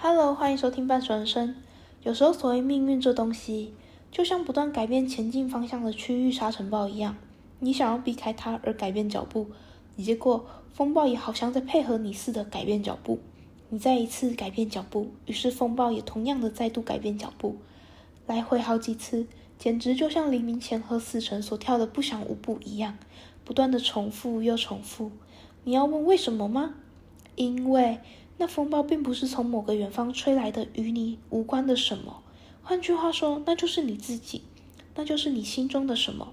Hello，欢迎收听半熟人生。有时候，所谓命运这东西，就像不断改变前进方向的区域沙尘暴一样，你想要避开它而改变脚步，结果风暴也好像在配合你似的改变脚步。你再一次改变脚步，于是风暴也同样的再度改变脚步，来回好几次，简直就像黎明前和死神所跳的不祥舞步一样，不断的重复又重复。你要问为什么吗？因为那风暴并不是从某个远方吹来的与你无关的什么，换句话说，那就是你自己，那就是你心中的什么。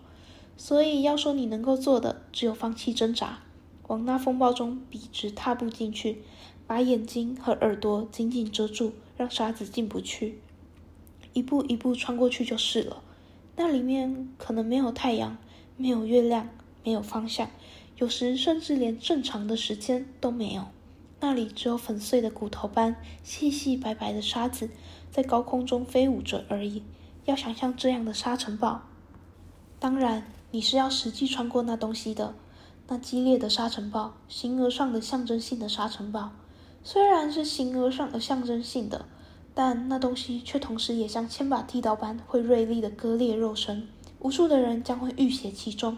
所以要说你能够做的，只有放弃挣扎，往那风暴中笔直踏步进去。把眼睛和耳朵紧紧遮住，让沙子进不去。一步一步穿过去就是了。那里面可能没有太阳，没有月亮，没有方向，有时甚至连正常的时间都没有。那里只有粉碎的骨头般细细白白的沙子，在高空中飞舞着而已。要想象这样的沙尘暴，当然你是要实际穿过那东西的。那激烈的沙尘暴，形而上的象征性的沙尘暴。虽然是形而上的象征性的，但那东西却同时也像千把剃刀般会锐利的割裂肉身，无数的人将会浴血其中，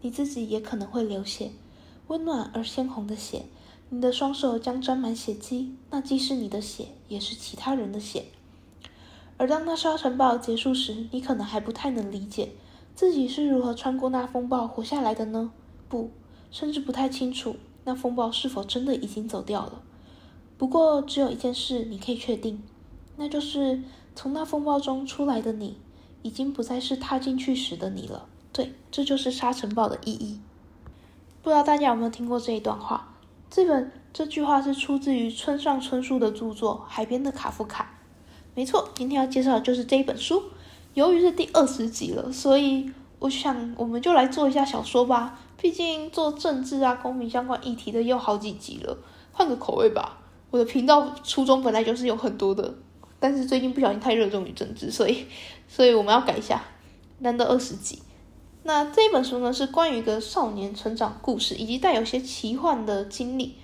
你自己也可能会流血，温暖而鲜红的血，你的双手将沾满血迹，那既是你的血，也是其他人的血。而当那沙尘暴结束时，你可能还不太能理解自己是如何穿过那风暴活下来的呢？不，甚至不太清楚那风暴是否真的已经走掉了。不过，只有一件事你可以确定，那就是从那风暴中出来的你，已经不再是踏进去时的你了。对，这就是沙尘暴的意义。不知道大家有没有听过这一段话？这本这句话是出自于村上春树的著作《海边的卡夫卡》。没错，今天要介绍的就是这一本书。由于是第二十集了，所以我想我们就来做一下小说吧。毕竟做政治啊、公民相关议题的也有好几集了，换个口味吧。我的频道初衷本来就是有很多的，但是最近不小心太热衷于政治，所以，所以我们要改一下，难得二十集。那这本书呢，是关于一个少年成长故事，以及带有些奇幻的经历。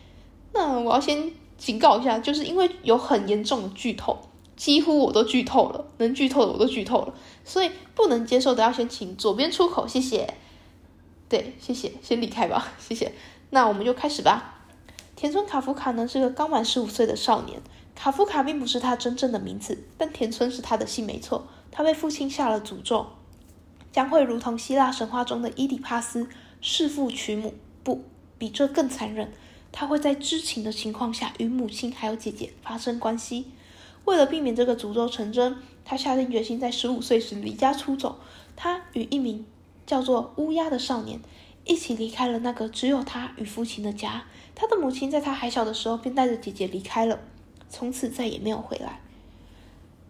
那我要先警告一下，就是因为有很严重的剧透，几乎我都剧透了，能剧透的我都剧透了，所以不能接受的要先请左边出口，谢谢。对，谢谢，先离开吧，谢谢。那我们就开始吧。田村卡夫卡呢是个刚满十五岁的少年。卡夫卡并不是他真正的名字，但田村是他的姓，没错。他被父亲下了诅咒，将会如同希腊神话中的伊底帕斯弑父娶母，不比这更残忍。他会在知情的情况下与母亲还有姐姐发生关系。为了避免这个诅咒成真，他下定决心在十五岁时离家出走。他与一名叫做乌鸦的少年一起离开了那个只有他与父亲的家。他的母亲在他还小的时候便带着姐姐离开了，从此再也没有回来。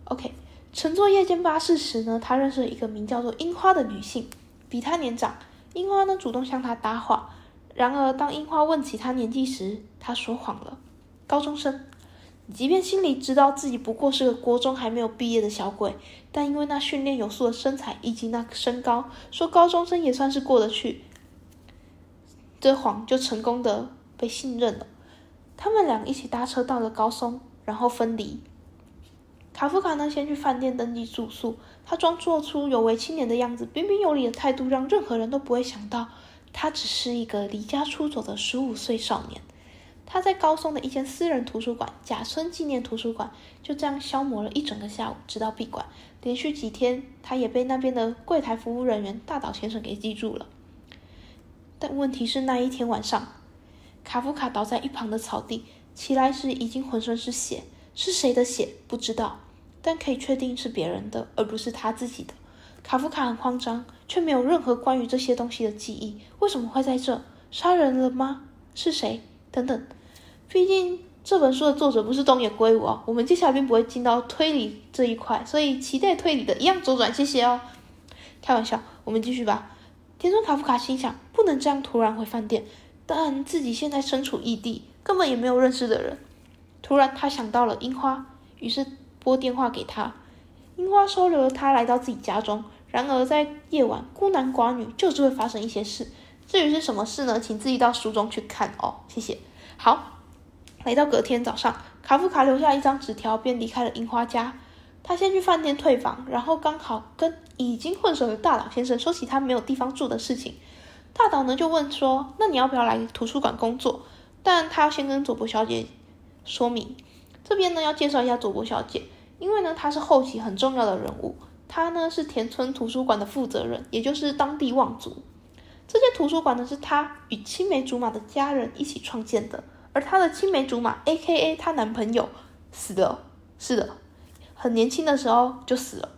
OK，乘坐夜间巴士时呢，他认识了一个名叫做樱花的女性，比他年长。樱花呢主动向他搭话，然而当樱花问起他年纪时，他说谎了，高中生。即便心里知道自己不过是个国中还没有毕业的小鬼，但因为那训练有素的身材以及那身高，说高中生也算是过得去，这谎就成功的。被信任了，他们俩一起搭车到了高松，然后分离。卡夫卡呢，先去饭店登记住宿，他装作出有为青年的样子，彬彬有礼的态度，让任何人都不会想到他只是一个离家出走的十五岁少年。他在高松的一间私人图书馆——甲村纪念图书馆，就这样消磨了一整个下午，直到闭馆。连续几天，他也被那边的柜台服务人员大岛先生给记住了。但问题是，那一天晚上。卡夫卡倒在一旁的草地，起来时已经浑身是血，是谁的血不知道，但可以确定是别人的，而不是他自己的。卡夫卡很慌张，却没有任何关于这些东西的记忆。为什么会在这？杀人了吗？是谁？等等。毕竟这本书的作者不是东野圭吾啊，我们接下来并不会进到推理这一块，所以期待推理的一样左转，谢谢哦。开玩笑，我们继续吧。田中卡夫卡心想，不能这样突然回饭店。但自己现在身处异地，根本也没有认识的人。突然，他想到了樱花，于是拨电话给他。樱花收留了他，来到自己家中。然而，在夜晚，孤男寡女就是会发生一些事。至于是什么事呢？请自己到书中去看哦。谢谢。好，来到隔天早上，卡夫卡留下一张纸条，便离开了樱花家。他先去饭店退房，然后刚好跟已经混熟的大岛先生说起他没有地方住的事情。大岛呢就问说：“那你要不要来图书馆工作？”但他要先跟佐伯小姐说明。这边呢要介绍一下佐伯小姐，因为呢她是后期很重要的人物。她呢是田村图书馆的负责人，也就是当地望族。这间图书馆呢是她与青梅竹马的家人一起创建的。而她的青梅竹马，A.K.A. 她男朋友死了，是的，很年轻的时候就死了。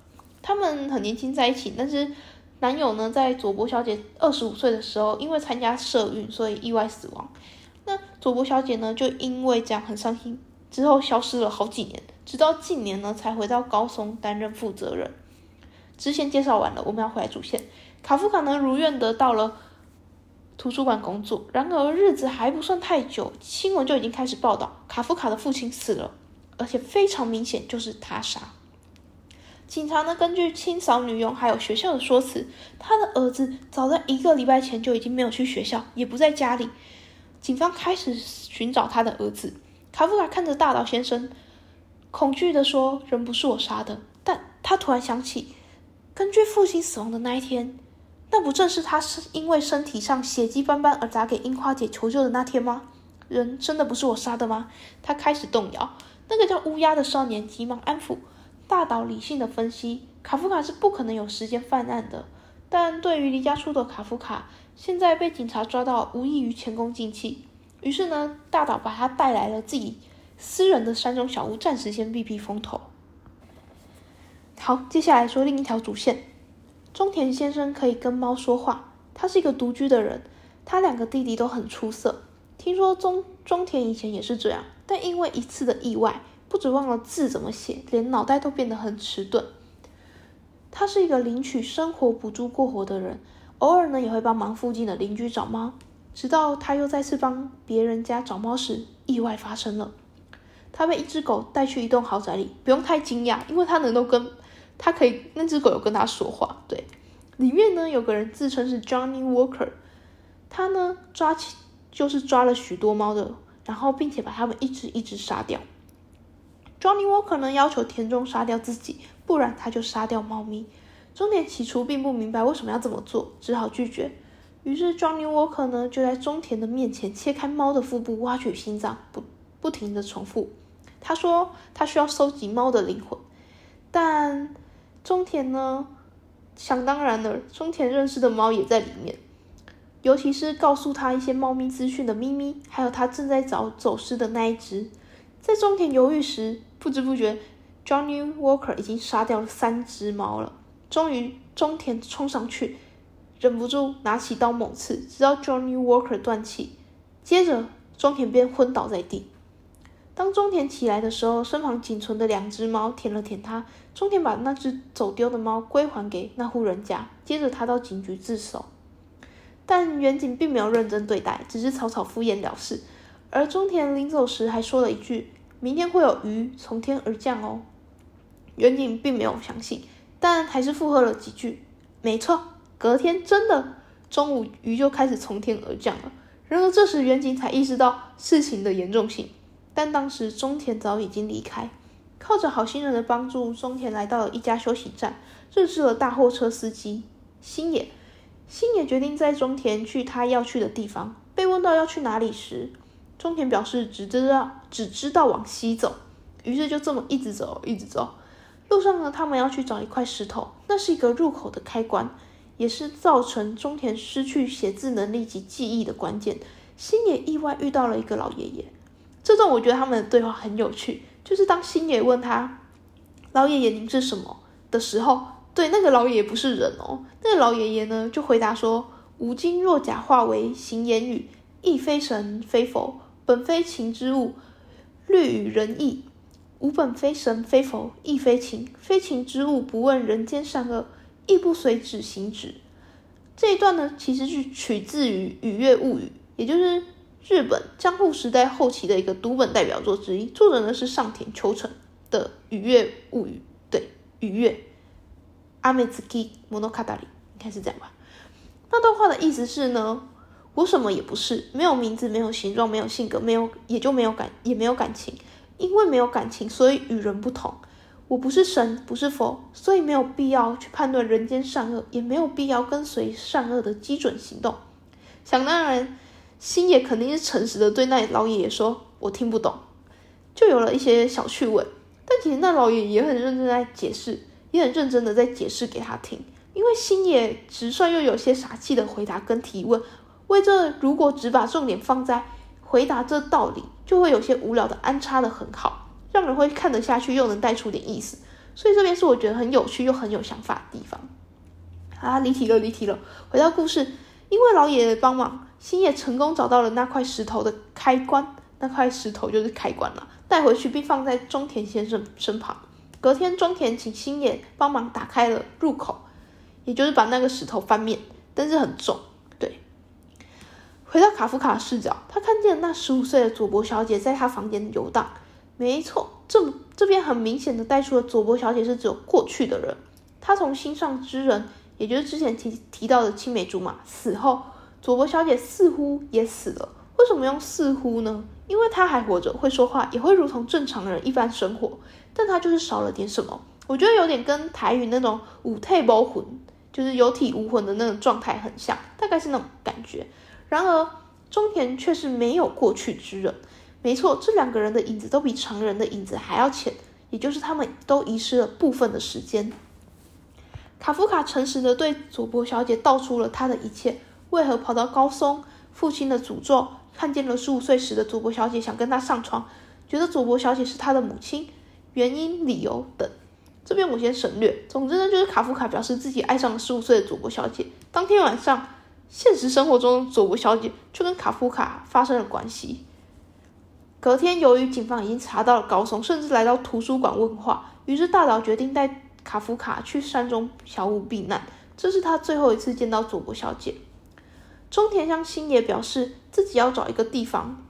他们很年轻在一起，但是男友呢，在佐伯小姐二十五岁的时候，因为参加社运，所以意外死亡。那佐伯小姐呢，就因为这样很伤心，之后消失了好几年，直到近年呢，才回到高松担任负责人。支线介绍完了，我们要回来主线。卡夫卡呢，如愿得到了。图书馆工作，然而日子还不算太久，新闻就已经开始报道卡夫卡的父亲死了，而且非常明显就是他杀。警察呢，根据清扫女佣还有学校的说辞，他的儿子早在一个礼拜前就已经没有去学校，也不在家里。警方开始寻找他的儿子。卡夫卡看着大岛先生，恐惧的说：“人不是我杀的。”但他突然想起，根据父亲死亡的那一天。那不正是他是因为身体上血迹斑斑而砸给樱花姐求救的那天吗？人真的不是我杀的吗？他开始动摇。那个叫乌鸦的少年急忙安抚，大岛理性的分析：卡夫卡是不可能有时间犯案的。但对于离家出走的卡夫卡，现在被警察抓到，无异于前功尽弃。于是呢，大岛把他带来了自己私人的山中小屋，暂时先避避风头。好，接下来说另一条主线。中田先生可以跟猫说话，他是一个独居的人，他两个弟弟都很出色。听说中中田以前也是这样，但因为一次的意外，不止忘了字怎么写，连脑袋都变得很迟钝。他是一个领取生活补助过活的人，偶尔呢也会帮忙附近的邻居找猫。直到他又再次帮别人家找猫时，意外发生了，他被一只狗带去一栋豪宅里。不用太惊讶，因为他能够跟。他可以，那只狗有跟他说话。对，里面呢有个人自称是 Johnny Walker，他呢抓起就是抓了许多猫的，然后并且把它们一只一只杀掉。Johnny Walker 呢要求田中杀掉自己，不然他就杀掉猫咪。中田起初并不明白为什么要这么做，只好拒绝。于是 Johnny Walker 呢就在中田的面前切开猫的腹部，挖取心脏，不不停的重复。他说他需要收集猫的灵魂，但。中田呢，想当然了，中田认识的猫也在里面，尤其是告诉他一些猫咪资讯的咪咪，还有他正在找走失的那一只。在中田犹豫时，不知不觉，Johnny Walker 已经杀掉了三只猫了。终于，中田冲上去，忍不住拿起刀猛刺，直到 Johnny Walker 断气，接着中田便昏倒在地。当中田起来的时候，身旁仅存的两只猫舔了舔他。中田把那只走丢的猫归还给那户人家，接着他到警局自首。但远景并没有认真对待，只是草草敷衍了事。而中田临走时还说了一句：“明天会有鱼从天而降哦。”远景并没有相信，但还是附和了几句：“没错，隔天真的中午鱼就开始从天而降了。”然而这时远景才意识到事情的严重性。但当时中田早已经离开，靠着好心人的帮助，中田来到了一家休息站，认识了大货车司机星野。星野决定在中田去他要去的地方。被问到要去哪里时，中田表示只知道只知道往西走。于是就这么一直走，一直走。路上呢，他们要去找一块石头，那是一个入口的开关，也是造成中田失去写字能力及记忆的关键。星野意外遇到了一个老爷爷。这段我觉得他们的对话很有趣，就是当星野问他“老爷爷您是什么”的时候，对那个老爷爷不是人哦，那个老爷爷呢就回答说：“吾今若假化为行言语，亦非神非佛，本非情之物，略与人异。吾本非神非佛，亦非情，非情之物，不问人间善恶，亦不随止行止。”这一段呢，其实是取自于《雨月物语》，也就是。日本江户时代后期的一个读本代表作之一，作者呢是上田秋成的《雨月物语》。对，《雨月》阿美兹基莫诺卡达里，应该是这样吧？那段话的意思是呢，我什么也不是，没有名字，没有形状，没有性格，没有也就没有感，也没有感情。因为没有感情，所以与人不同。我不是神，不是佛，所以没有必要去判断人间善恶，也没有必要跟随善恶的基准行动。想当然，星野肯定是诚实的对那老爷爷说：“我听不懂。”就有了一些小趣味。但其实那老爷也很认真在解释，也很认真的在解释给他听。因为星野直率又有些傻气的回答跟提问，为这如果只把重点放在回答这道理，就会有些无聊的安插的很好，让人会看得下去，又能带出点意思。所以这边是我觉得很有趣又很有想法的地方。啊，离题了，离题了。回到故事，因为老爷爷帮忙，星野成功找到了那块石头的开关，那块石头就是开关了。带回去，并放在中田先生身旁。隔天，中田请星野帮忙打开了入口，也就是把那个石头翻面，但是很重。对，回到卡夫卡视角，他看见那十五岁的佐伯小姐在他房间游荡。没错，这这边很明显的带出了佐伯小姐是只有过去的人。她从心上之人，也就是之前提提到的青梅竹马死后，佐伯小姐似乎也死了。为什么用似乎呢？因为她还活着，会说话，也会如同正常人一般生活，但他就是少了点什么。我觉得有点跟台语那种五体无魂，就是有体无魂的那种状态很像，大概是那种感觉。然而中田却是没有过去之人。没错，这两个人的影子都比常人的影子还要浅，也就是他们都遗失了部分的时间。卡夫卡诚实的对佐伯小姐道出了他的一切：为何跑到高松，父亲的诅咒。看见了十五岁时的佐伯小姐，想跟他上床，觉得佐伯小姐是他的母亲，原因、理由等，这边我先省略。总之呢，就是卡夫卡表示自己爱上了十五岁的佐伯小姐。当天晚上，现实生活中佐伯小姐就跟卡夫卡发生了关系。隔天，由于警方已经查到了高松，甚至来到图书馆问话，于是大岛决定带卡夫卡去山中小屋避难。这是他最后一次见到佐伯小姐。中田向星野表示自己要找一个地方。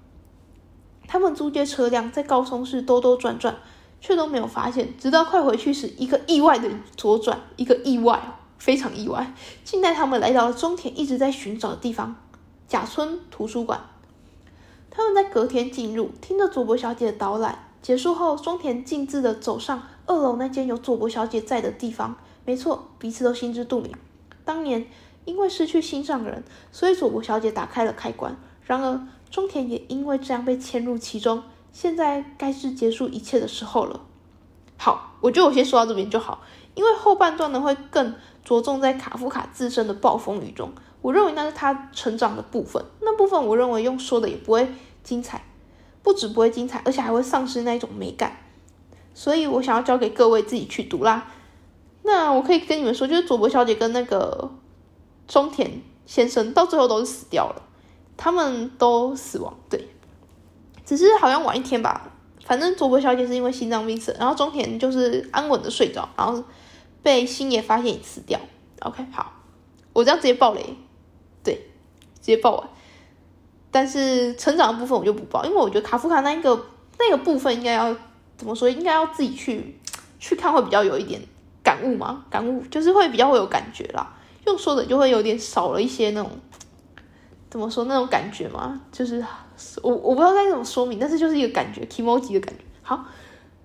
他们租借车辆在高松市兜兜转转，却都没有发现。直到快回去时，一个意外的左转，一个意外，非常意外，竟带他们来到了中田一直在寻找的地方——甲村图书馆。他们在隔天进入，听着佐伯小姐的导览。结束后，中田径自的走上二楼那间有佐伯小姐在的地方。没错，彼此都心知肚明。当年。因为失去心上人，所以佐伯小姐打开了开关。然而中田也因为这样被牵入其中。现在该是结束一切的时候了。好，我觉得我先说到这边就好，因为后半段呢会更着重在卡夫卡自身的暴风雨中。我认为那是他成长的部分，那部分我认为用说的也不会精彩，不止不会精彩，而且还会丧失那一种美感。所以我想要交给各位自己去读啦。那我可以跟你们说，就是佐伯小姐跟那个。中田先生到最后都是死掉了，他们都死亡，对，只是好像晚一天吧。反正佐伯小姐是因为心脏病死，然后中田就是安稳的睡着，然后被星野发现也死掉。OK，好，我这样直接爆雷，直接爆完。但是成长的部分我就不报，因为我觉得卡夫卡那一个那个部分应该要怎么说，应该要自己去去看会比较有一点感悟嘛，感悟就是会比较会有感觉啦。用说的就会有点少了一些那种，怎么说那种感觉嘛？就是我我不知道该怎么说明，但是就是一个感觉，emoji 的感觉。好，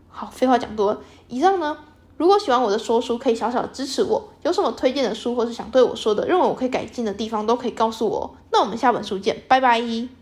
好，废话讲多了。以上呢，如果喜欢我的说书，可以小小的支持我。有什么推荐的书，或是想对我说的，认为我可以改进的地方，都可以告诉我。那我们下本书见，拜拜。